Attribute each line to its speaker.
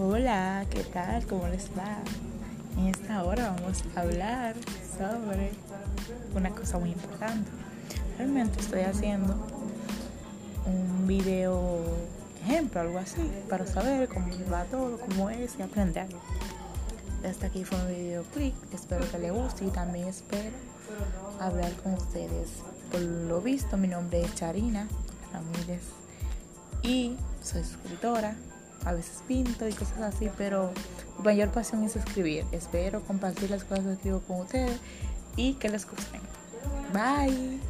Speaker 1: Hola, ¿qué tal? ¿Cómo les va? En esta hora vamos a hablar sobre una cosa muy importante. Realmente estoy haciendo un video ejemplo, algo así, para saber cómo va todo, cómo es y aprender. Hasta aquí fue un video clic, espero que les guste y también espero hablar con ustedes. Por lo visto, mi nombre es Charina Ramírez y soy escritora a veces pinto y cosas así, pero mi mayor pasión es escribir. Espero compartir las cosas que escribo con ustedes y que les gusten. Bye.